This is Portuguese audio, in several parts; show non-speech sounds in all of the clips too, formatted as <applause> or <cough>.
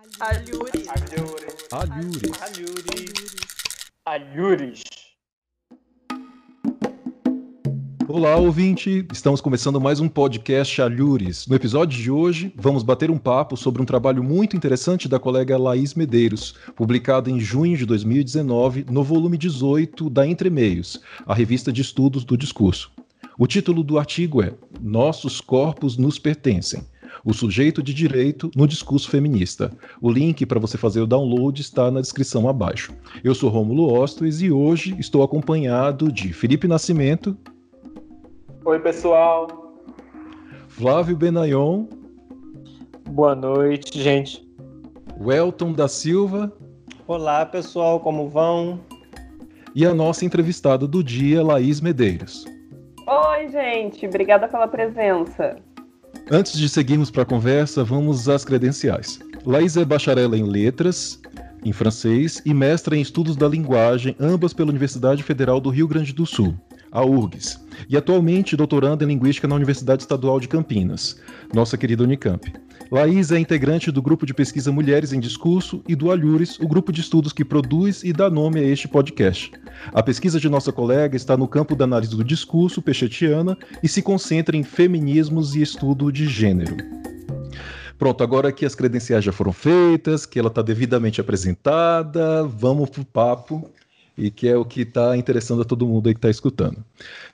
Alhures. Alhures. Alhures. Alhures. Alhures. Olá, ouvinte! Estamos começando mais um podcast Alhures. No episódio de hoje, vamos bater um papo sobre um trabalho muito interessante da colega Laís Medeiros, publicado em junho de 2019 no volume 18 da Entre Meios, a revista de estudos do discurso. O título do artigo é Nossos Corpos Nos Pertencem. O sujeito de direito no discurso feminista. O link para você fazer o download está na descrição abaixo. Eu sou Rômulo Ostos e hoje estou acompanhado de Felipe Nascimento. Oi, pessoal. Flávio Benayon. Boa noite, gente. Welton da Silva. Olá, pessoal, como vão? E a nossa entrevistada do dia, Laís Medeiros. Oi, gente. Obrigada pela presença. Antes de seguirmos para a conversa, vamos às credenciais. Laís é bacharel em letras, em francês, e mestra em estudos da linguagem, ambas pela Universidade Federal do Rio Grande do Sul, a URGS, e atualmente doutoranda em linguística na Universidade Estadual de Campinas, nossa querida Unicamp. Laís é integrante do grupo de pesquisa Mulheres em Discurso e do Alhures, o grupo de estudos que produz e dá nome a este podcast. A pesquisa de nossa colega está no campo da análise do discurso pechetiana e se concentra em feminismos e estudo de gênero. Pronto, agora que as credenciais já foram feitas, que ela está devidamente apresentada, vamos pro papo e que é o que está interessando a todo mundo aí que está escutando.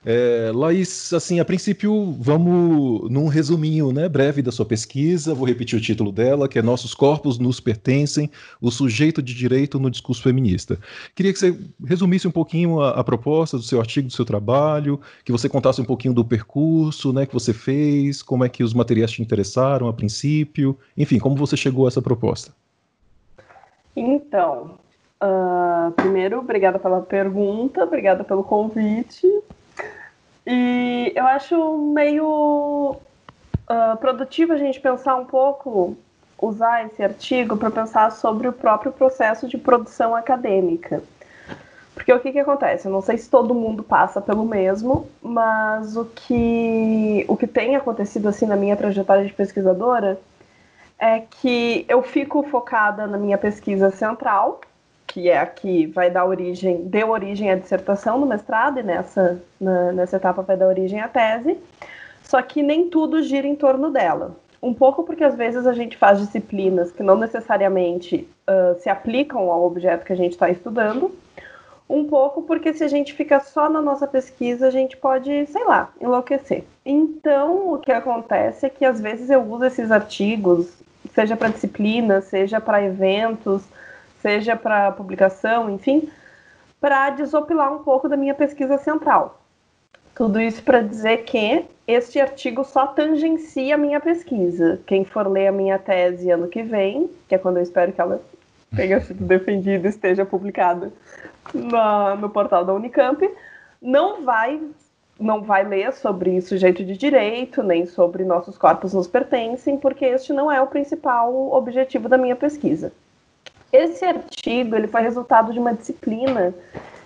É, Laís, assim, a princípio, vamos num resuminho né, breve da sua pesquisa, vou repetir o título dela, que é Nossos Corpos Nos Pertencem, o Sujeito de Direito no Discurso Feminista. Queria que você resumisse um pouquinho a, a proposta do seu artigo, do seu trabalho, que você contasse um pouquinho do percurso né, que você fez, como é que os materiais te interessaram a princípio, enfim, como você chegou a essa proposta. Então, Uh, primeiro, obrigada pela pergunta, obrigada pelo convite. E eu acho meio uh, produtivo a gente pensar um pouco, usar esse artigo para pensar sobre o próprio processo de produção acadêmica. Porque o que, que acontece? Eu não sei se todo mundo passa pelo mesmo, mas o que, o que tem acontecido assim na minha trajetória de pesquisadora é que eu fico focada na minha pesquisa central, que é a que vai dar origem, deu origem à dissertação no mestrado, e nessa, na, nessa etapa vai dar origem à tese, só que nem tudo gira em torno dela. Um pouco porque às vezes a gente faz disciplinas que não necessariamente uh, se aplicam ao objeto que a gente está estudando, um pouco porque se a gente fica só na nossa pesquisa, a gente pode, sei lá, enlouquecer. Então, o que acontece é que às vezes eu uso esses artigos, seja para disciplina, seja para eventos, seja para publicação, enfim, para desopilar um pouco da minha pesquisa central. Tudo isso para dizer que este artigo só tangencia a minha pesquisa. Quem for ler a minha tese ano que vem, que é quando eu espero que ela tenha sido <laughs> defendida e esteja publicada na, no portal da Unicamp, não vai não vai ler sobre sujeito de direito, nem sobre nossos corpos nos pertencem, porque este não é o principal objetivo da minha pesquisa. Esse artigo ele foi resultado de uma disciplina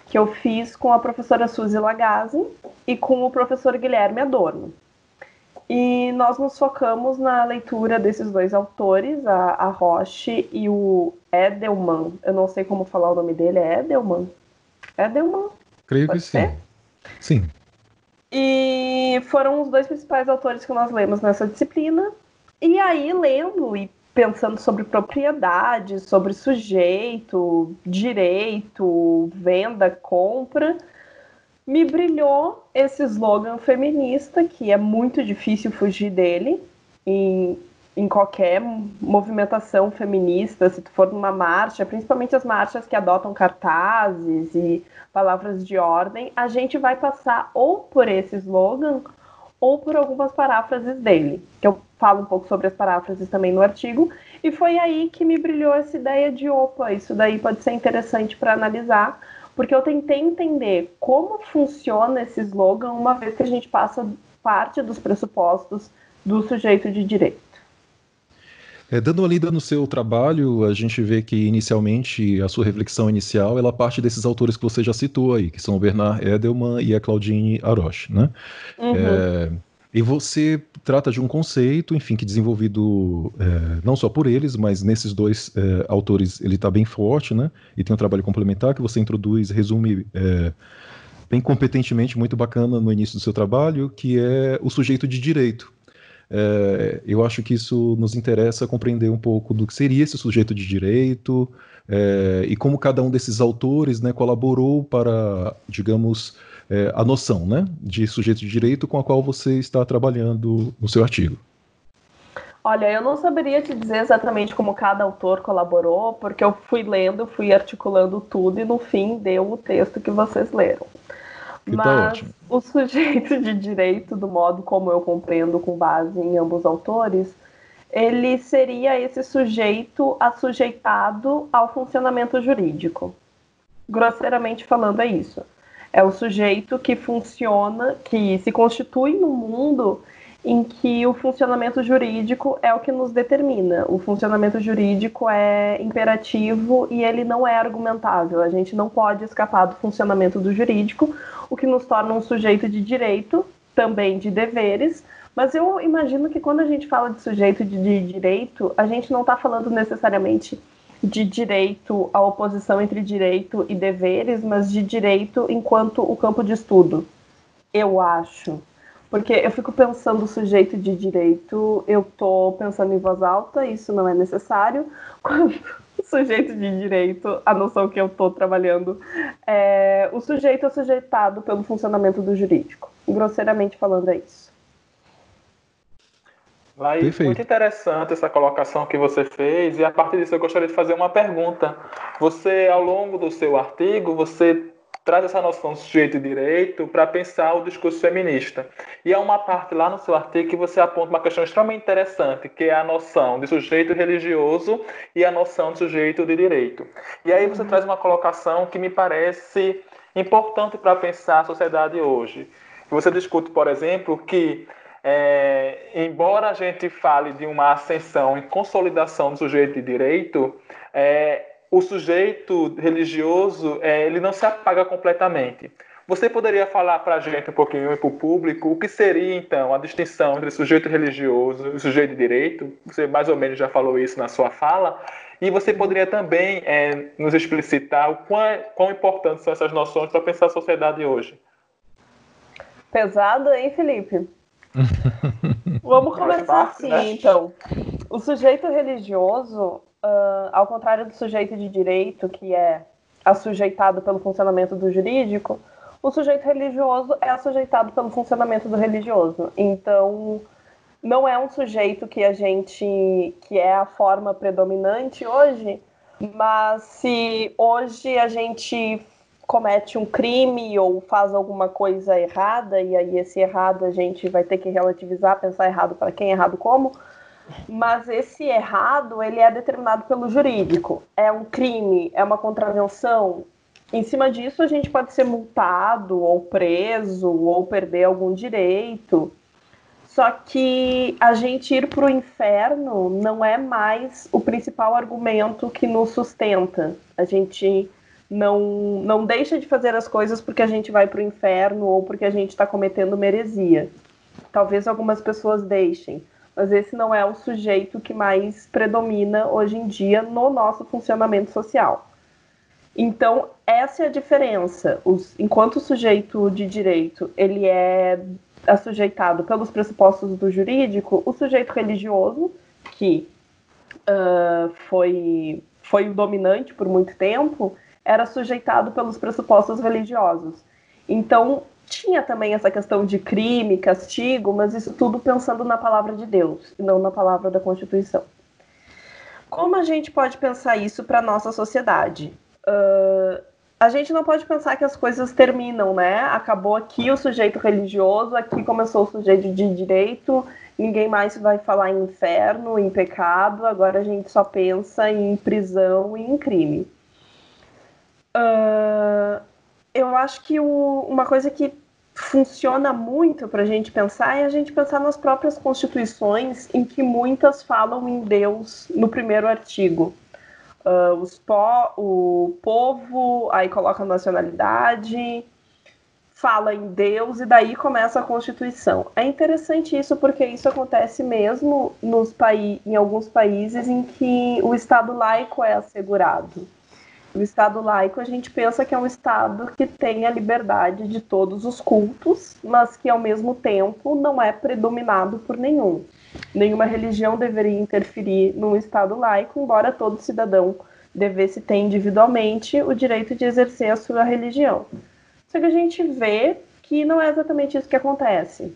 que eu fiz com a professora Suzy Lagazzi e com o professor Guilherme Adorno. E nós nos focamos na leitura desses dois autores, a, a Roche e o Edelman. Eu não sei como falar o nome dele, é Edelman? Edelman? Creio Pode que ser? sim. Sim. E foram os dois principais autores que nós lemos nessa disciplina. E aí, lendo e pensando sobre propriedade, sobre sujeito, direito, venda, compra, me brilhou esse slogan feminista, que é muito difícil fugir dele em, em qualquer movimentação feminista, se tu for numa marcha, principalmente as marchas que adotam cartazes e palavras de ordem, a gente vai passar ou por esse slogan ou por algumas paráfrases dele, que eu falo um pouco sobre as paráfrases também no artigo, e foi aí que me brilhou essa ideia de opa, isso daí pode ser interessante para analisar, porque eu tentei entender como funciona esse slogan uma vez que a gente passa parte dos pressupostos do sujeito de direito. É, dando uma lida no seu trabalho, a gente vê que inicialmente a sua reflexão inicial ela parte desses autores que você já citou aí, que são o Bernard Edelman e a Claudine Aroche, né? Uhum. É, E você trata de um conceito, enfim, que desenvolvido é, não só por eles, mas nesses dois é, autores ele está bem forte, né? E tem um trabalho complementar que você introduz, resume é, bem competentemente, muito bacana no início do seu trabalho, que é o sujeito de direito. É, eu acho que isso nos interessa compreender um pouco do que seria esse sujeito de direito é, e como cada um desses autores né, colaborou para, digamos, é, a noção né, de sujeito de direito com a qual você está trabalhando no seu artigo. Olha, eu não saberia te dizer exatamente como cada autor colaborou, porque eu fui lendo, fui articulando tudo e no fim deu o texto que vocês leram. Que tá Mas tá o sujeito de direito, do modo como eu compreendo com base em ambos autores, ele seria esse sujeito assujeitado ao funcionamento jurídico. Grosseiramente falando, é isso. É o sujeito que funciona, que se constitui no mundo em que o funcionamento jurídico é o que nos determina. O funcionamento jurídico é imperativo e ele não é argumentável. A gente não pode escapar do funcionamento do jurídico, o que nos torna um sujeito de direito, também de deveres. Mas eu imagino que quando a gente fala de sujeito de, de direito, a gente não está falando necessariamente de direito, a oposição entre direito e deveres, mas de direito enquanto o campo de estudo. Eu acho. Porque eu fico pensando sujeito de direito, eu estou pensando em voz alta, isso não é necessário. <laughs> Quando o sujeito de direito, a noção que eu estou trabalhando, é o sujeito é sujeitado pelo funcionamento do jurídico. Grosseiramente falando, é isso. Laís, Perfeito. muito interessante essa colocação que você fez e a partir disso eu gostaria de fazer uma pergunta. Você, ao longo do seu artigo, você traz essa noção do sujeito de direito para pensar o discurso feminista. E há uma parte lá no seu artigo que você aponta uma questão extremamente interessante, que é a noção de sujeito religioso e a noção de sujeito de direito. E aí você traz uma colocação que me parece importante para pensar a sociedade hoje. Você discute, por exemplo, que é, embora a gente fale de uma ascensão e consolidação do sujeito de direito, é, o sujeito religioso é, ele não se apaga completamente. Você poderia falar para a gente um pouquinho e para o público o que seria então a distinção entre sujeito religioso e sujeito de direito? Você mais ou menos já falou isso na sua fala. E você poderia também é, nos explicitar o quão, quão importantes são essas noções para pensar a sociedade hoje? Pesado, hein, Felipe? <laughs> Vamos começar assim, né? então. O sujeito religioso, uh, ao contrário do sujeito de direito, que é assujeitado pelo funcionamento do jurídico, o sujeito religioso é assujeitado pelo funcionamento do religioso. Então, não é um sujeito que a gente que é a forma predominante hoje, mas se hoje a gente comete um crime ou faz alguma coisa errada, e aí esse errado a gente vai ter que relativizar, pensar errado para quem, errado como, mas esse errado ele é determinado pelo jurídico. É um crime, é uma contravenção. Em cima disso, a gente pode ser multado ou preso ou perder algum direito. Só que a gente ir para o inferno não é mais o principal argumento que nos sustenta. A gente não, não deixa de fazer as coisas porque a gente vai para o inferno ou porque a gente está cometendo meresia. Talvez algumas pessoas deixem, mas esse não é o sujeito que mais predomina hoje em dia no nosso funcionamento social. Então, essa é a diferença. Os, enquanto o sujeito de direito ele é assujeitado pelos pressupostos do jurídico, o sujeito religioso, que uh, foi, foi o dominante por muito tempo, era sujeitado pelos pressupostos religiosos. Então, tinha também essa questão de crime, castigo, mas isso tudo pensando na palavra de Deus e não na palavra da Constituição. Como a gente pode pensar isso para nossa sociedade? Uh, a gente não pode pensar que as coisas terminam, né? Acabou aqui o sujeito religioso, aqui começou o sujeito de direito, ninguém mais vai falar em inferno, em pecado, agora a gente só pensa em prisão e em crime. Uh, eu acho que o, uma coisa que funciona muito para a gente pensar é a gente pensar nas próprias constituições, em que muitas falam em Deus no primeiro artigo. Uh, os po o povo, aí coloca a nacionalidade, fala em Deus e daí começa a Constituição. É interessante isso porque isso acontece mesmo nos em alguns países em que o Estado laico é assegurado. O Estado laico a gente pensa que é um Estado que tem a liberdade de todos os cultos, mas que ao mesmo tempo não é predominado por nenhum. Nenhuma religião deveria interferir num Estado laico, embora todo cidadão devesse ter individualmente o direito de exercer a sua religião. Só que a gente vê que não é exatamente isso que acontece.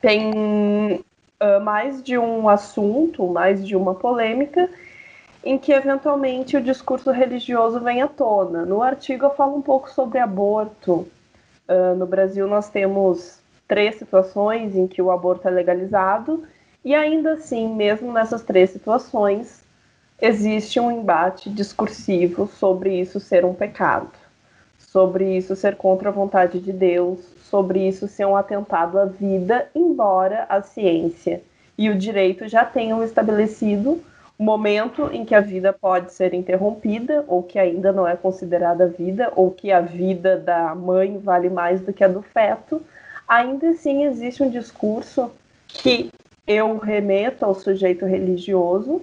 Tem uh, mais de um assunto, mais de uma polêmica, em que eventualmente o discurso religioso vem à tona. No artigo eu falo um pouco sobre aborto. Uh, no Brasil nós temos três situações em que o aborto é legalizado, e ainda assim, mesmo nessas três situações, existe um embate discursivo sobre isso ser um pecado sobre isso ser contra a vontade de Deus, sobre isso ser um atentado à vida, embora a ciência e o direito já tenham estabelecido momento em que a vida pode ser interrompida, ou que ainda não é considerada vida, ou que a vida da mãe vale mais do que a do feto, ainda assim existe um discurso que eu remeto ao sujeito religioso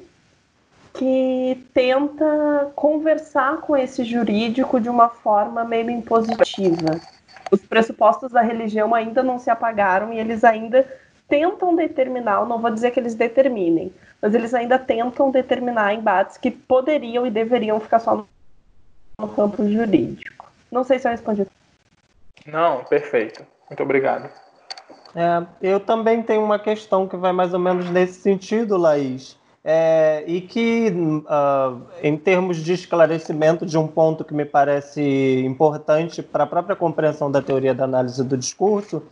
que tenta conversar com esse jurídico de uma forma meio impositiva. Os pressupostos da religião ainda não se apagaram e eles ainda tentam determinar, não vou dizer que eles determinem, mas eles ainda tentam determinar embates que poderiam e deveriam ficar só no campo jurídico. Não sei se eu respondi. Não, perfeito. Muito obrigado. É, eu também tenho uma questão que vai mais ou menos nesse sentido, Laís é, e que, uh, em termos de esclarecimento de um ponto que me parece importante para a própria compreensão da teoria da análise do discurso,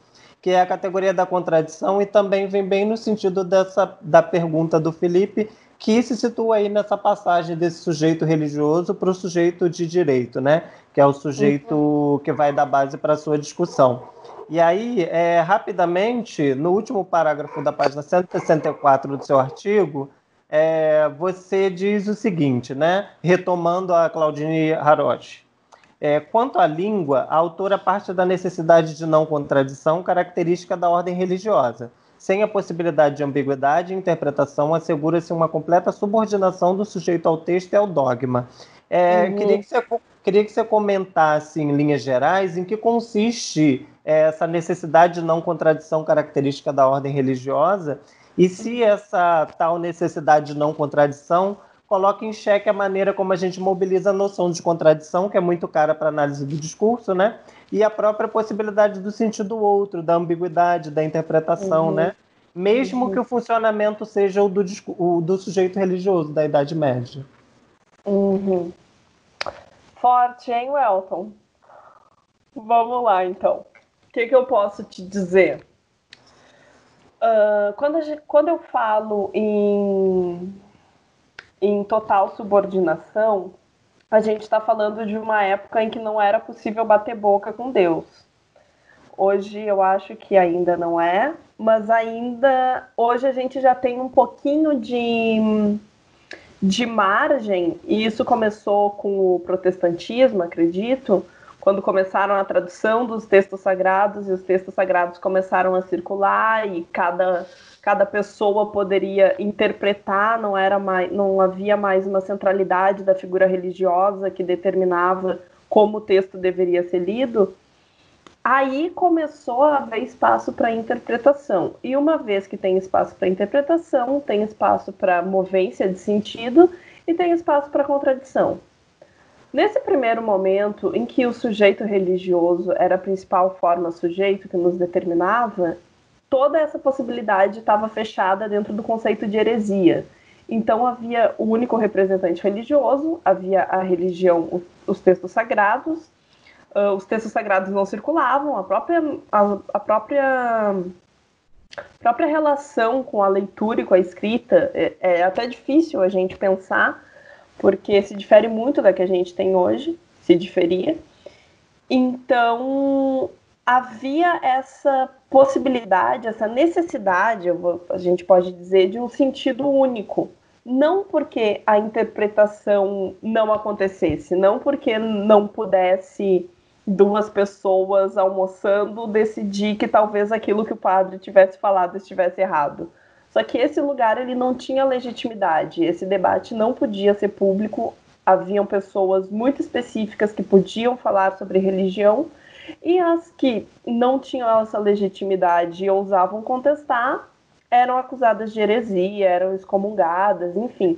que é a categoria da contradição, e também vem bem no sentido dessa, da pergunta do Felipe, que se situa aí nessa passagem desse sujeito religioso para o sujeito de direito, né? que é o sujeito uhum. que vai dar base para a sua discussão. E aí, é, rapidamente, no último parágrafo da página 164 do seu artigo, é, você diz o seguinte, né? Retomando a Claudine Haroche. É, quanto à língua, a autora parte da necessidade de não contradição, característica da ordem religiosa. Sem a possibilidade de ambiguidade e interpretação, assegura-se uma completa subordinação do sujeito ao texto e ao dogma. É, uhum. queria, que você, queria que você comentasse, em linhas gerais, em que consiste é, essa necessidade de não contradição característica da ordem religiosa e se essa tal necessidade de não contradição coloca em xeque a maneira como a gente mobiliza a noção de contradição, que é muito cara para análise do discurso, né? E a própria possibilidade do sentido outro, da ambiguidade, da interpretação, uhum. né? Mesmo uhum. que o funcionamento seja o do, o do sujeito religioso da Idade Média. Uhum. Forte, hein, Welton? Vamos lá, então. O que, que eu posso te dizer? Uh, quando, gente, quando eu falo em, em total subordinação, a gente está falando de uma época em que não era possível bater boca com Deus. Hoje eu acho que ainda não é, mas ainda hoje a gente já tem um pouquinho de, de margem, e isso começou com o protestantismo, acredito, quando começaram a tradução dos textos sagrados e os textos sagrados começaram a circular e cada cada pessoa poderia interpretar, não era mais, não havia mais uma centralidade da figura religiosa que determinava como o texto deveria ser lido. Aí começou a haver espaço para interpretação. E uma vez que tem espaço para interpretação, tem espaço para movência de sentido e tem espaço para contradição. Nesse primeiro momento em que o sujeito religioso era a principal forma sujeito que nos determinava, toda essa possibilidade estava fechada dentro do conceito de heresia. Então havia o único representante religioso, havia a religião, os textos sagrados, uh, os textos sagrados não circulavam, a própria, a, a própria própria relação com a leitura e com a escrita é, é até difícil a gente pensar porque se difere muito da que a gente tem hoje, se diferia. Então, havia essa possibilidade, essa necessidade, vou, a gente pode dizer, de um sentido único. Não porque a interpretação não acontecesse, não porque não pudesse duas pessoas almoçando decidir que talvez aquilo que o padre tivesse falado estivesse errado. Só que esse lugar ele não tinha legitimidade, esse debate não podia ser público, haviam pessoas muito específicas que podiam falar sobre religião e as que não tinham essa legitimidade e ousavam contestar eram acusadas de heresia, eram excomungadas, enfim.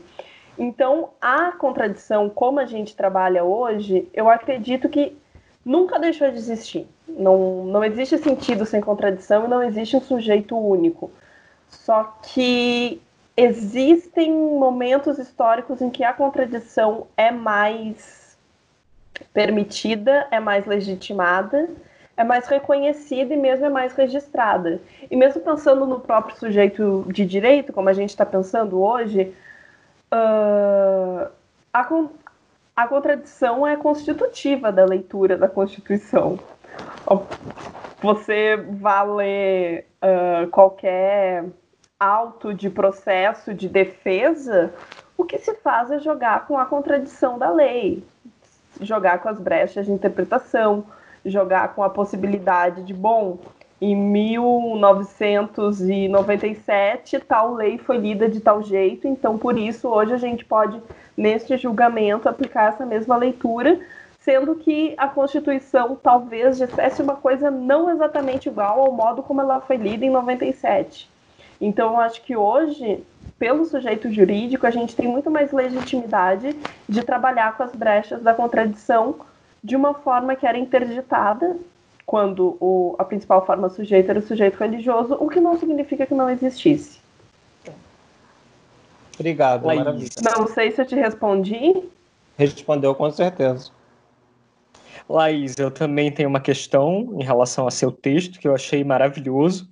Então, a contradição, como a gente trabalha hoje, eu acredito que nunca deixou de existir. Não, não existe sentido sem contradição e não existe um sujeito único. Só que existem momentos históricos em que a contradição é mais permitida, é mais legitimada, é mais reconhecida e mesmo é mais registrada. E mesmo pensando no próprio sujeito de direito, como a gente está pensando hoje, uh, a, a contradição é constitutiva da leitura da Constituição. Você vai ler uh, qualquer auto de processo de defesa, o que se faz é jogar com a contradição da lei, jogar com as brechas de interpretação, jogar com a possibilidade de, bom, em 1997 tal lei foi lida de tal jeito, então por isso hoje a gente pode, neste julgamento, aplicar essa mesma leitura, sendo que a Constituição talvez dissesse uma coisa não exatamente igual ao modo como ela foi lida em 97. Então, eu acho que hoje, pelo sujeito jurídico, a gente tem muito mais legitimidade de trabalhar com as brechas da contradição de uma forma que era interditada quando o, a principal forma sujeita era o sujeito religioso, o que não significa que não existisse. Obrigado, Laís. Não sei se eu te respondi. Respondeu com certeza. Laís, eu também tenho uma questão em relação a seu texto que eu achei maravilhoso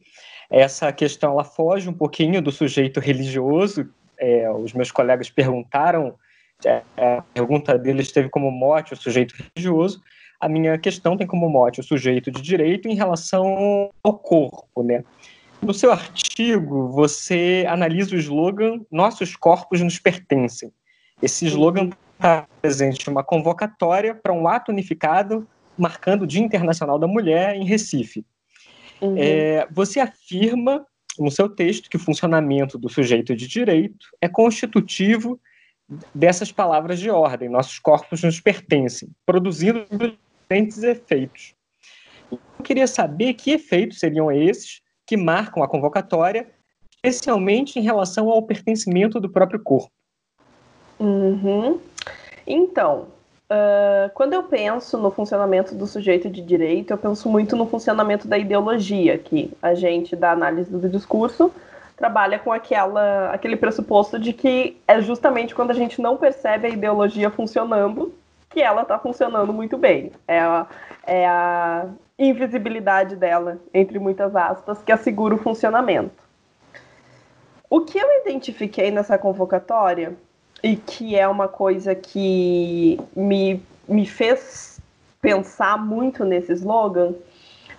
essa questão ela foge um pouquinho do sujeito religioso. É, os meus colegas perguntaram, é, a pergunta deles teve como mote o sujeito religioso. A minha questão tem como mote o sujeito de direito em relação ao corpo, né? No seu artigo, você analisa o slogan Nossos corpos nos pertencem. Esse slogan está presente em uma convocatória para um ato unificado marcando o Dia Internacional da Mulher em Recife. Uhum. É, você afirma no seu texto que o funcionamento do sujeito de direito é constitutivo dessas palavras de ordem. Nossos corpos nos pertencem, produzindo diferentes efeitos. Eu queria saber que efeitos seriam esses que marcam a convocatória, especialmente em relação ao pertencimento do próprio corpo. Uhum. Então, Uh, quando eu penso no funcionamento do sujeito de direito, eu penso muito no funcionamento da ideologia, que a gente, da análise do discurso, trabalha com aquela, aquele pressuposto de que é justamente quando a gente não percebe a ideologia funcionando que ela está funcionando muito bem. É a, é a invisibilidade dela, entre muitas aspas, que assegura o funcionamento. O que eu identifiquei nessa convocatória e que é uma coisa que me, me fez pensar muito nesse slogan,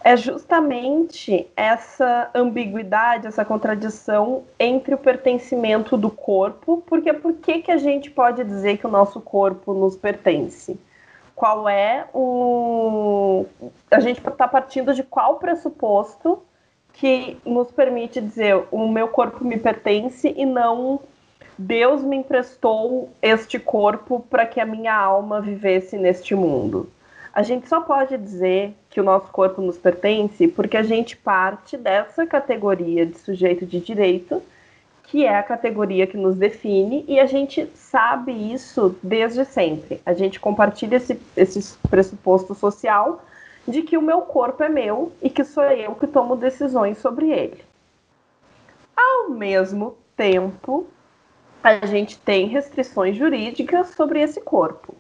é justamente essa ambiguidade, essa contradição entre o pertencimento do corpo, porque por que, que a gente pode dizer que o nosso corpo nos pertence? Qual é o. A gente está partindo de qual pressuposto que nos permite dizer o meu corpo me pertence e não Deus me emprestou este corpo para que a minha alma vivesse neste mundo. A gente só pode dizer que o nosso corpo nos pertence porque a gente parte dessa categoria de sujeito de direito, que é a categoria que nos define, e a gente sabe isso desde sempre. A gente compartilha esse, esse pressuposto social de que o meu corpo é meu e que sou eu que tomo decisões sobre ele. Ao mesmo tempo, a gente tem restrições jurídicas sobre esse corpo.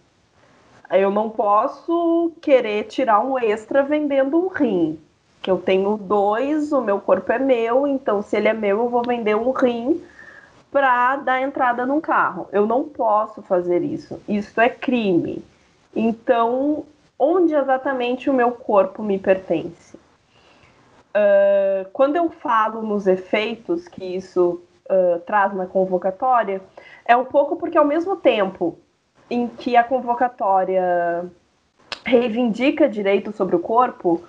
Eu não posso querer tirar um extra vendendo um rim. Que eu tenho dois, o meu corpo é meu, então se ele é meu, eu vou vender um rim para dar entrada num carro. Eu não posso fazer isso. Isso é crime. Então, onde exatamente o meu corpo me pertence? Uh, quando eu falo nos efeitos que isso uh, traz na convocatória é um pouco porque, ao mesmo tempo em que a convocatória reivindica direito sobre o corpo,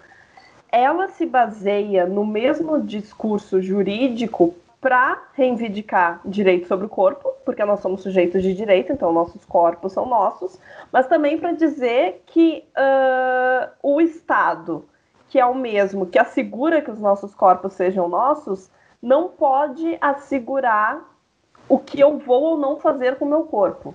ela se baseia no mesmo discurso jurídico para reivindicar direito sobre o corpo, porque nós somos sujeitos de direito, então nossos corpos são nossos, mas também para dizer que uh, o Estado, que é o mesmo que assegura que os nossos corpos sejam nossos, não pode assegurar o que eu vou ou não fazer com o meu corpo.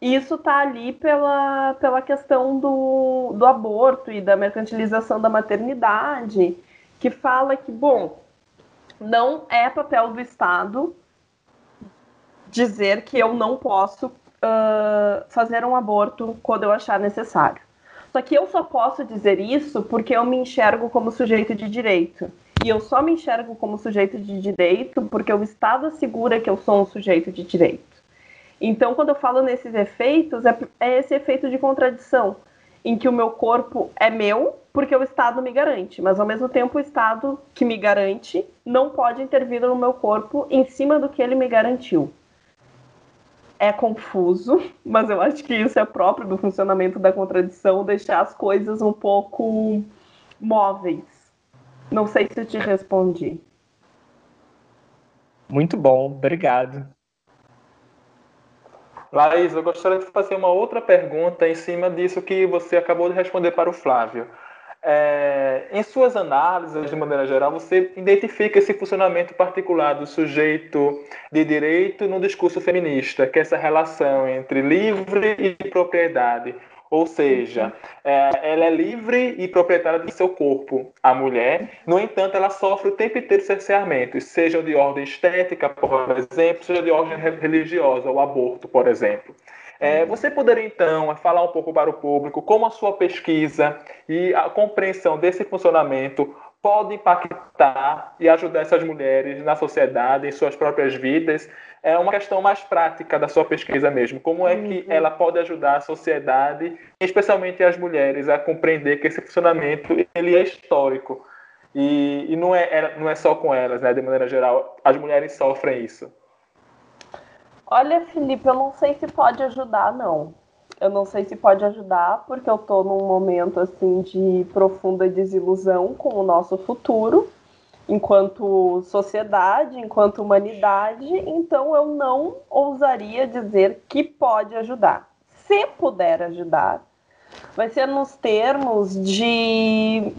Isso está ali pela, pela questão do, do aborto e da mercantilização da maternidade, que fala que, bom, não é papel do Estado dizer que eu não posso uh, fazer um aborto quando eu achar necessário. Só que eu só posso dizer isso porque eu me enxergo como sujeito de direito. E eu só me enxergo como sujeito de direito porque o Estado assegura que eu sou um sujeito de direito. Então, quando eu falo nesses efeitos, é, é esse efeito de contradição, em que o meu corpo é meu porque o Estado me garante, mas ao mesmo tempo o Estado que me garante não pode intervir no meu corpo em cima do que ele me garantiu. É confuso, <laughs> mas eu acho que isso é próprio do funcionamento da contradição, deixar as coisas um pouco móveis. Não sei se eu te respondi. Muito bom, obrigado. Laís, eu gostaria de fazer uma outra pergunta em cima disso que você acabou de responder para o Flávio. É, em suas análises, de maneira geral, você identifica esse funcionamento particular do sujeito de direito no discurso feminista, que é essa relação entre livre e propriedade. Ou seja, é, ela é livre e proprietária do seu corpo, a mulher. No entanto, ela sofre o tempo inteiro cerceamentos, sejam de ordem estética, por exemplo, seja de ordem religiosa, o aborto, por exemplo. É, você poderia, então, falar um pouco para o público como a sua pesquisa e a compreensão desse funcionamento pode impactar e ajudar essas mulheres na sociedade, em suas próprias vidas? É uma questão mais prática da sua pesquisa mesmo. Como é que uhum. ela pode ajudar a sociedade, especialmente as mulheres, a compreender que esse funcionamento ele é histórico e, e não, é, não é só com elas, né? De maneira geral, as mulheres sofrem isso. Olha, Felipe, eu não sei se pode ajudar, não. Eu não sei se pode ajudar, porque eu estou num momento assim de profunda desilusão com o nosso futuro, enquanto sociedade, enquanto humanidade, então eu não ousaria dizer que pode ajudar. Se puder ajudar, vai ser nos termos de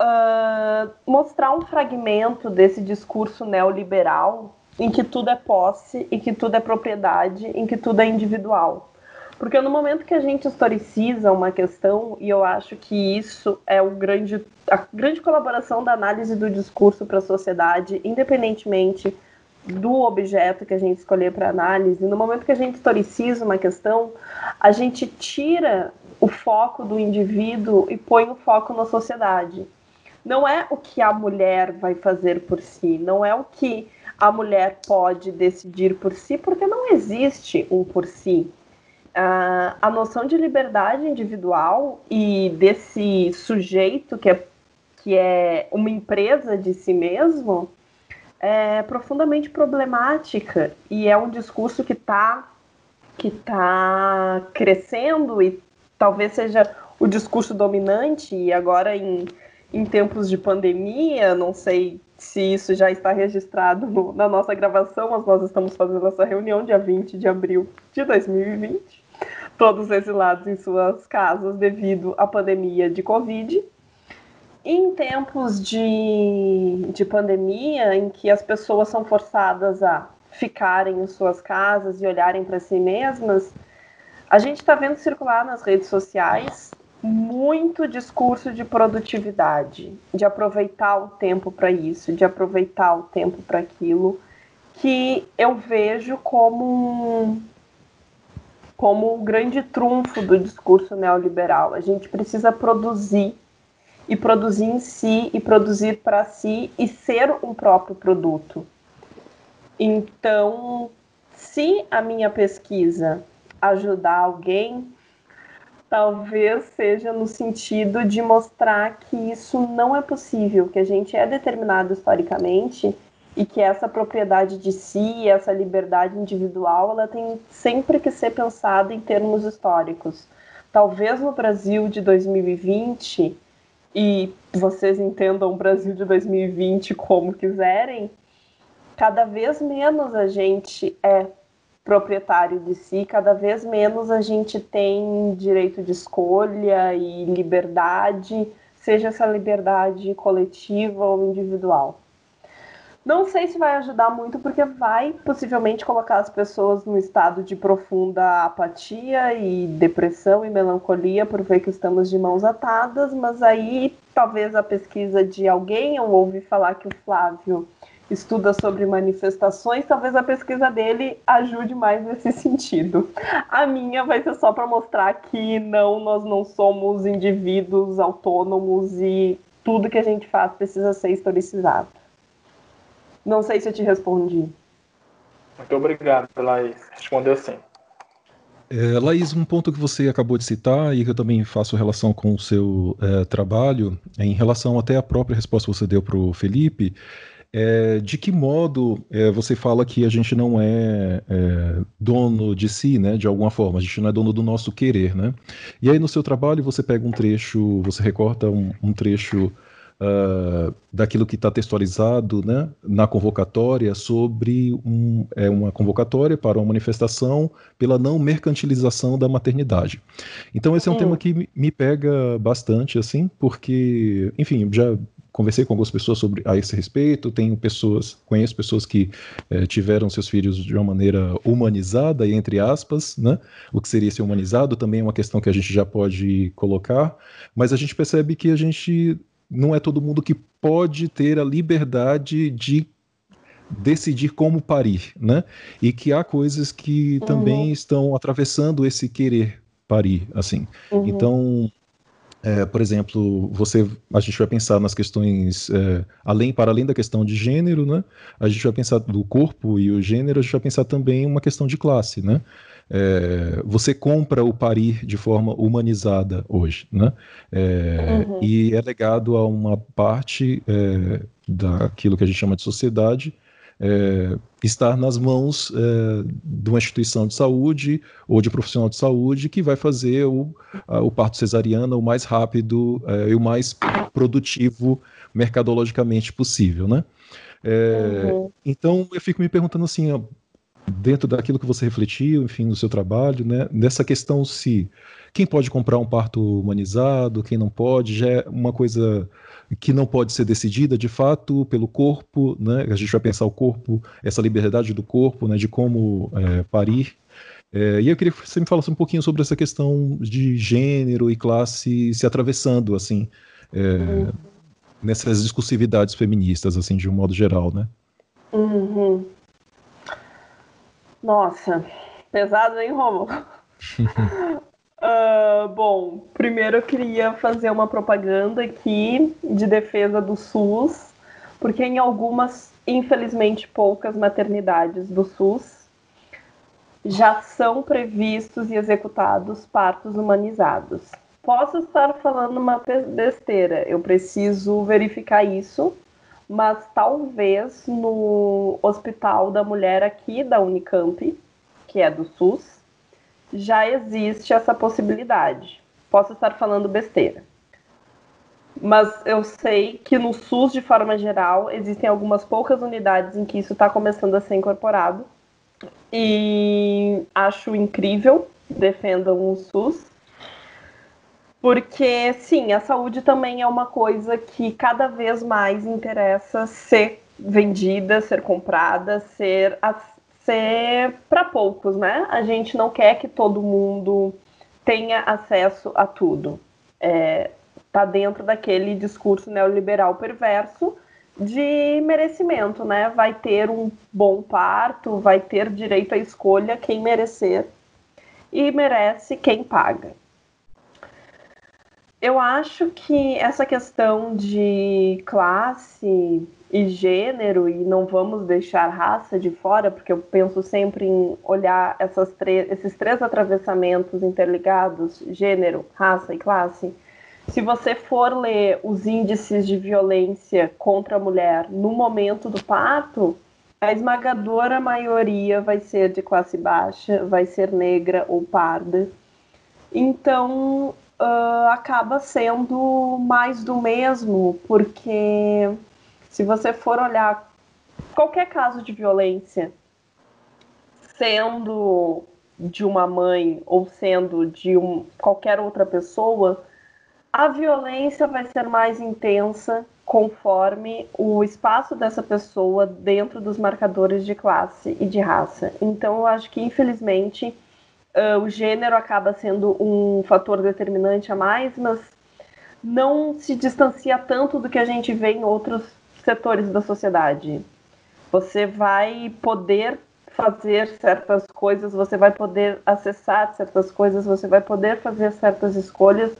uh, mostrar um fragmento desse discurso neoliberal em que tudo é posse, em que tudo é propriedade, em que tudo é individual. Porque no momento que a gente historiciza uma questão, e eu acho que isso é o grande, a grande colaboração da análise do discurso para a sociedade, independentemente do objeto que a gente escolher para análise, no momento que a gente historiciza uma questão, a gente tira o foco do indivíduo e põe o foco na sociedade. Não é o que a mulher vai fazer por si, não é o que a mulher pode decidir por si, porque não existe um por si. Uh, a noção de liberdade individual e desse sujeito que é, que é uma empresa de si mesmo é profundamente problemática e é um discurso que está que tá crescendo e talvez seja o discurso dominante e agora em, em tempos de pandemia, não sei se isso já está registrado no, na nossa gravação, mas nós estamos fazendo essa reunião dia 20 de abril de 2020, todos exilados em suas casas devido à pandemia de Covid. Em tempos de, de pandemia, em que as pessoas são forçadas a ficarem em suas casas e olharem para si mesmas, a gente está vendo circular nas redes sociais muito discurso de produtividade, de aproveitar o tempo para isso, de aproveitar o tempo para aquilo, que eu vejo como como o grande trunfo do discurso neoliberal. A gente precisa produzir e produzir em si e produzir para si e ser um próprio produto. Então, se a minha pesquisa ajudar alguém, talvez seja no sentido de mostrar que isso não é possível, que a gente é determinado historicamente e que essa propriedade de si, essa liberdade individual, ela tem sempre que ser pensada em termos históricos. talvez no Brasil de 2020, e vocês entendam o Brasil de 2020 como quiserem, cada vez menos a gente é proprietário de si, cada vez menos a gente tem direito de escolha e liberdade, seja essa liberdade coletiva ou individual. Não sei se vai ajudar muito, porque vai possivelmente colocar as pessoas num estado de profunda apatia e depressão e melancolia por ver que estamos de mãos atadas, mas aí talvez a pesquisa de alguém, eu ouvi falar que o Flávio estuda sobre manifestações, talvez a pesquisa dele ajude mais nesse sentido. A minha vai ser só para mostrar que não, nós não somos indivíduos autônomos e tudo que a gente faz precisa ser historicizado. Não sei se eu te respondi. Muito obrigado, Laís. Respondeu sim. É, Laís, um ponto que você acabou de citar e que eu também faço relação com o seu é, trabalho, é em relação até à própria resposta que você deu para o Felipe, é, de que modo é, você fala que a gente não é, é, dono de si, né, de alguma forma, a gente não é dono do nosso querer, né? E aí no seu trabalho você pega um trecho, você recorta um, um trecho uh, daquilo que está textualizado né, na convocatória sobre um, é, uma convocatória para uma manifestação pela não mercantilização da maternidade. Então esse é um hum. tema que me pega bastante, assim, porque, enfim, já conversei com algumas pessoas sobre a esse respeito. Tenho pessoas, conheço pessoas que eh, tiveram seus filhos de uma maneira humanizada, entre aspas, né? O que seria ser humanizado também é uma questão que a gente já pode colocar, mas a gente percebe que a gente não é todo mundo que pode ter a liberdade de decidir como parir, né? E que há coisas que uhum. também estão atravessando esse querer parir, assim. Uhum. Então, é, por exemplo, você, a gente vai pensar nas questões é, além para além da questão de gênero, né? A gente vai pensar do corpo e o gênero, a gente vai pensar também uma questão de classe, né? É, você compra o parir de forma humanizada hoje, né? É, uhum. E é legado a uma parte é, daquilo que a gente chama de sociedade é, estar nas mãos é, de uma instituição de saúde ou de profissional de saúde que vai fazer o, a, o parto cesariano o mais rápido é, e o mais produtivo mercadologicamente possível, né? Uhum. Então eu fico me perguntando assim, ó, dentro daquilo que você refletiu, enfim, no seu trabalho, né, nessa questão se quem pode comprar um parto humanizado, quem não pode, já é uma coisa que não pode ser decidida de fato pelo corpo, né? A gente vai pensar o corpo, essa liberdade do corpo, né, de como é, parir. É, e eu queria que você me falasse um pouquinho sobre essa questão de gênero e classe se atravessando, assim, é, uhum. nessas discursividades feministas, assim, de um modo geral, né? Uhum. Nossa, pesado, hein, Romulo? uh, <laughs> bom, primeiro eu queria fazer uma propaganda aqui de defesa do SUS, porque em algumas, infelizmente poucas maternidades do SUS já são previstos e executados partos humanizados. Posso estar falando uma besteira, eu preciso verificar isso, mas talvez no Hospital da Mulher aqui da Unicamp, que é do SUS, já existe essa possibilidade. Posso estar falando besteira. Mas eu sei que no SUS, de forma geral, existem algumas poucas unidades em que isso está começando a ser incorporado. E acho incrível, defendam o SUS. Porque, sim, a saúde também é uma coisa que cada vez mais interessa ser vendida, ser comprada, ser, ser para poucos, né? A gente não quer que todo mundo tenha acesso a tudo. É, tá dentro daquele discurso neoliberal perverso de merecimento, né? Vai ter um bom parto, vai ter direito à escolha quem merecer e merece quem paga eu acho que essa questão de classe e gênero, e não vamos deixar raça de fora, porque eu penso sempre em olhar esses três atravessamentos interligados, gênero, raça e classe. Se você for ler os índices de violência contra a mulher no momento do parto, a esmagadora maioria vai ser de classe baixa, vai ser negra ou parda Então, uh, acaba sendo mais do mesmo, porque se você for olhar qualquer caso de violência, sendo de uma mãe ou sendo de um, qualquer outra pessoa, a violência vai ser mais intensa conforme o espaço dessa pessoa dentro dos marcadores de classe e de raça. Então, eu acho que, infelizmente, uh, o gênero acaba sendo um fator determinante a mais, mas não se distancia tanto do que a gente vê em outros setores da sociedade. Você vai poder fazer certas coisas, você vai poder acessar certas coisas, você vai poder fazer certas escolhas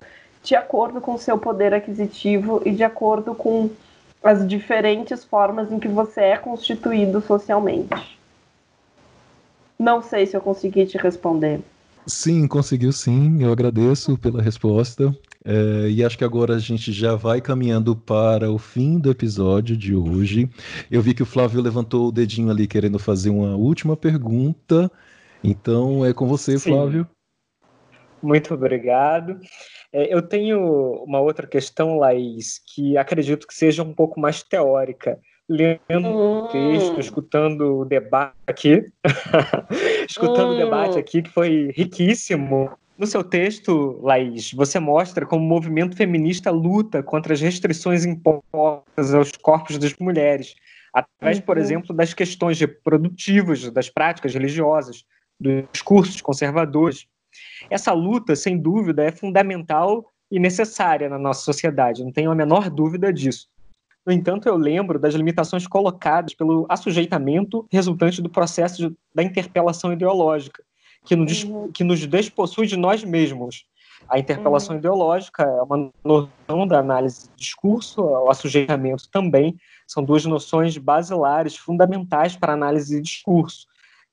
de acordo com o seu poder aquisitivo e de acordo com as diferentes formas em que você é constituído socialmente. Não sei se eu consegui te responder. Sim, conseguiu sim. Eu agradeço pela resposta. É, e acho que agora a gente já vai caminhando para o fim do episódio de hoje. Eu vi que o Flávio levantou o dedinho ali querendo fazer uma última pergunta. Então é com você, sim. Flávio. Muito obrigado. É, eu tenho uma outra questão, Laís, que acredito que seja um pouco mais teórica lendo o hum. texto, escutando o debate aqui, <laughs> escutando o hum. debate aqui, que foi riquíssimo. No seu texto, Laís, você mostra como o movimento feminista luta contra as restrições impostas aos corpos das mulheres, através, por uhum. exemplo, das questões reprodutivas, das práticas religiosas, dos discursos conservadores. Essa luta, sem dúvida, é fundamental e necessária na nossa sociedade, não tenho a menor dúvida disso. No entanto, eu lembro das limitações colocadas pelo assujeitamento resultante do processo de, da interpelação ideológica, que nos, uhum. que nos despossui de nós mesmos. A interpelação uhum. ideológica é uma noção da análise de discurso, o assujeitamento também, são duas noções basilares, fundamentais para a análise de discurso.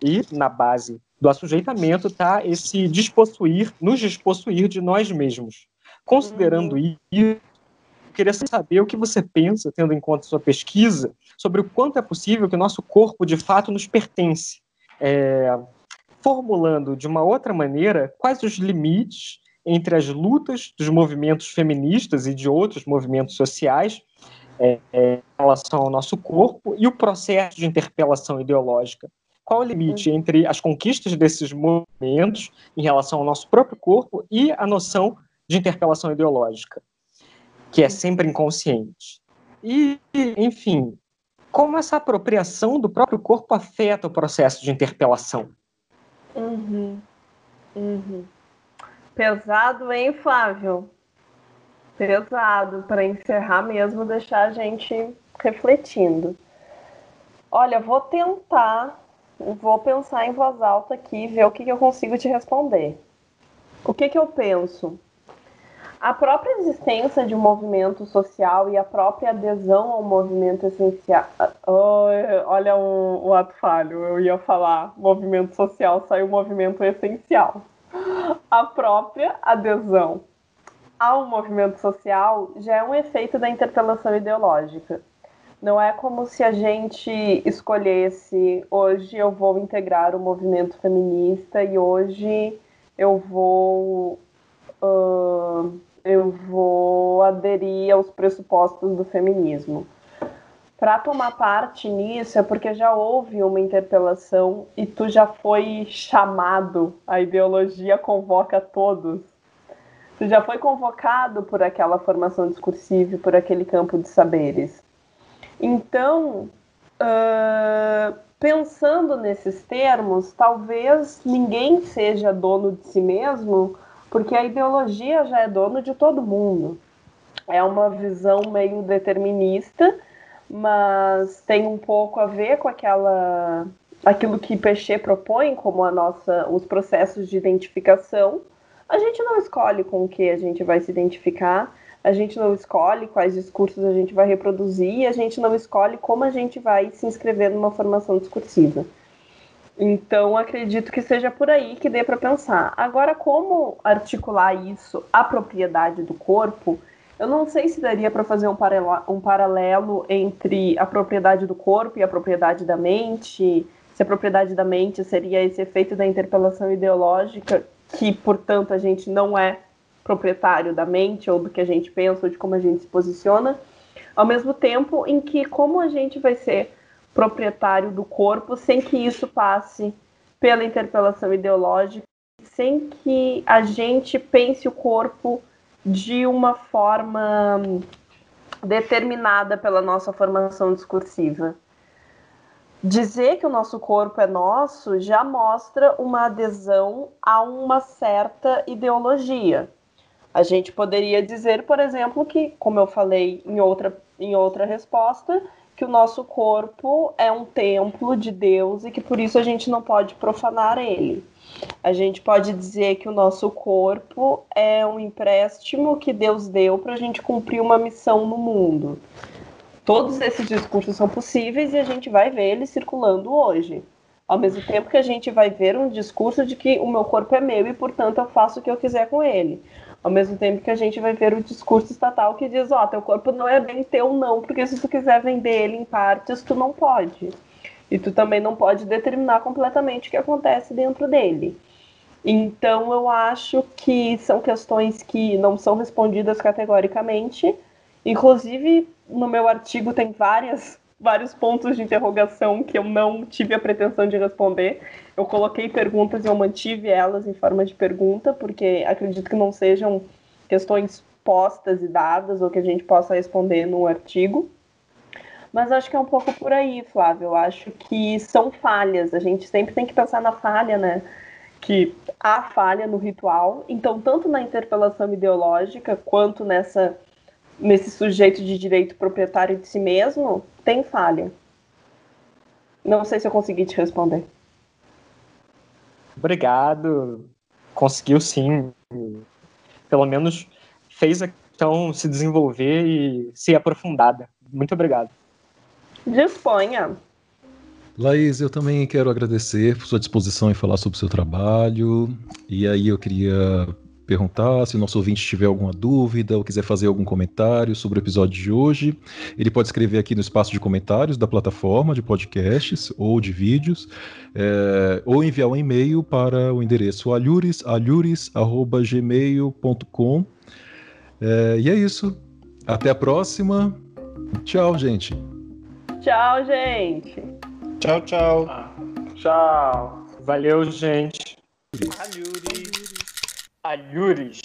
E, na base do assujeitamento, está esse despossuir, nos despossuir de nós mesmos. Considerando uhum. isso, queria saber o que você pensa, tendo em conta sua pesquisa, sobre o quanto é possível que o nosso corpo de fato nos pertence. É, formulando de uma outra maneira quais os limites entre as lutas dos movimentos feministas e de outros movimentos sociais é, é, em relação ao nosso corpo e o processo de interpelação ideológica. Qual o limite entre as conquistas desses movimentos em relação ao nosso próprio corpo e a noção de interpelação ideológica? Que é sempre inconsciente. E, enfim, como essa apropriação do próprio corpo afeta o processo de interpelação? Uhum. Uhum. Pesado, hein, Flávio? Pesado, para encerrar mesmo, deixar a gente refletindo. Olha, vou tentar, vou pensar em voz alta aqui, ver o que, que eu consigo te responder. O que, que eu penso? A própria existência de um movimento social e a própria adesão ao movimento essencial. Oh, olha o, o ato falho, eu ia falar movimento social, saiu movimento essencial. A própria adesão ao movimento social já é um efeito da interpelação ideológica. Não é como se a gente escolhesse hoje eu vou integrar o movimento feminista e hoje eu vou uh, eu vou aderir aos pressupostos do feminismo. Para tomar parte nisso é porque já houve uma interpelação e tu já foi chamado, a ideologia convoca todos. Tu já foi convocado por aquela formação discursiva, por aquele campo de saberes. Então, uh, pensando nesses termos, talvez ninguém seja dono de si mesmo porque a ideologia já é dono de todo mundo. É uma visão meio determinista, mas tem um pouco a ver com aquela aquilo que Pechet propõe como a nossa os processos de identificação. A gente não escolhe com o que a gente vai se identificar, a gente não escolhe quais discursos a gente vai reproduzir, a gente não escolhe como a gente vai se inscrever numa formação discursiva. Então, acredito que seja por aí que dê para pensar. Agora, como articular isso à propriedade do corpo, eu não sei se daria para fazer um um paralelo entre a propriedade do corpo e a propriedade da mente. Se a propriedade da mente seria esse efeito da interpelação ideológica que, portanto, a gente não é proprietário da mente ou do que a gente pensa ou de como a gente se posiciona, ao mesmo tempo em que como a gente vai ser proprietário do corpo sem que isso passe pela interpelação ideológica, sem que a gente pense o corpo de uma forma determinada pela nossa formação discursiva. Dizer que o nosso corpo é nosso já mostra uma adesão a uma certa ideologia. A gente poderia dizer, por exemplo, que, como eu falei em outra, em outra resposta, que o nosso corpo é um templo de Deus e que por isso a gente não pode profanar ele. A gente pode dizer que o nosso corpo é um empréstimo que Deus deu para a gente cumprir uma missão no mundo. Todos esses discursos são possíveis e a gente vai ver eles circulando hoje. Ao mesmo tempo que a gente vai ver um discurso de que o meu corpo é meu e, portanto, eu faço o que eu quiser com ele. Ao mesmo tempo que a gente vai ver o discurso estatal que diz, ó, oh, teu corpo não é bem teu não, porque se tu quiser vender ele em partes, tu não pode. E tu também não pode determinar completamente o que acontece dentro dele. Então eu acho que são questões que não são respondidas categoricamente. Inclusive, no meu artigo tem várias vários pontos de interrogação que eu não tive a pretensão de responder. Eu coloquei perguntas e eu mantive elas em forma de pergunta, porque acredito que não sejam questões postas e dadas ou que a gente possa responder no artigo. Mas acho que é um pouco por aí, Flávio. Eu acho que são falhas. A gente sempre tem que pensar na falha, né? Que há falha no ritual. Então, tanto na interpelação ideológica quanto nessa nesse sujeito de direito proprietário de si mesmo, tem falha. Não sei se eu consegui te responder. Obrigado. Conseguiu sim. Pelo menos fez a questão se desenvolver e ser aprofundada. Muito obrigado. Disponha. Laís, eu também quero agradecer por sua disposição em falar sobre o seu trabalho. E aí eu queria perguntar, se o nosso ouvinte tiver alguma dúvida ou quiser fazer algum comentário sobre o episódio de hoje, ele pode escrever aqui no espaço de comentários da plataforma de podcasts ou de vídeos, é, ou enviar um e-mail para o endereço alhures.gmail.com. É, e é isso. Até a próxima. Tchau, gente. Tchau, gente. Tchau, tchau. Tchau. Valeu, gente. Alhures. Alhures.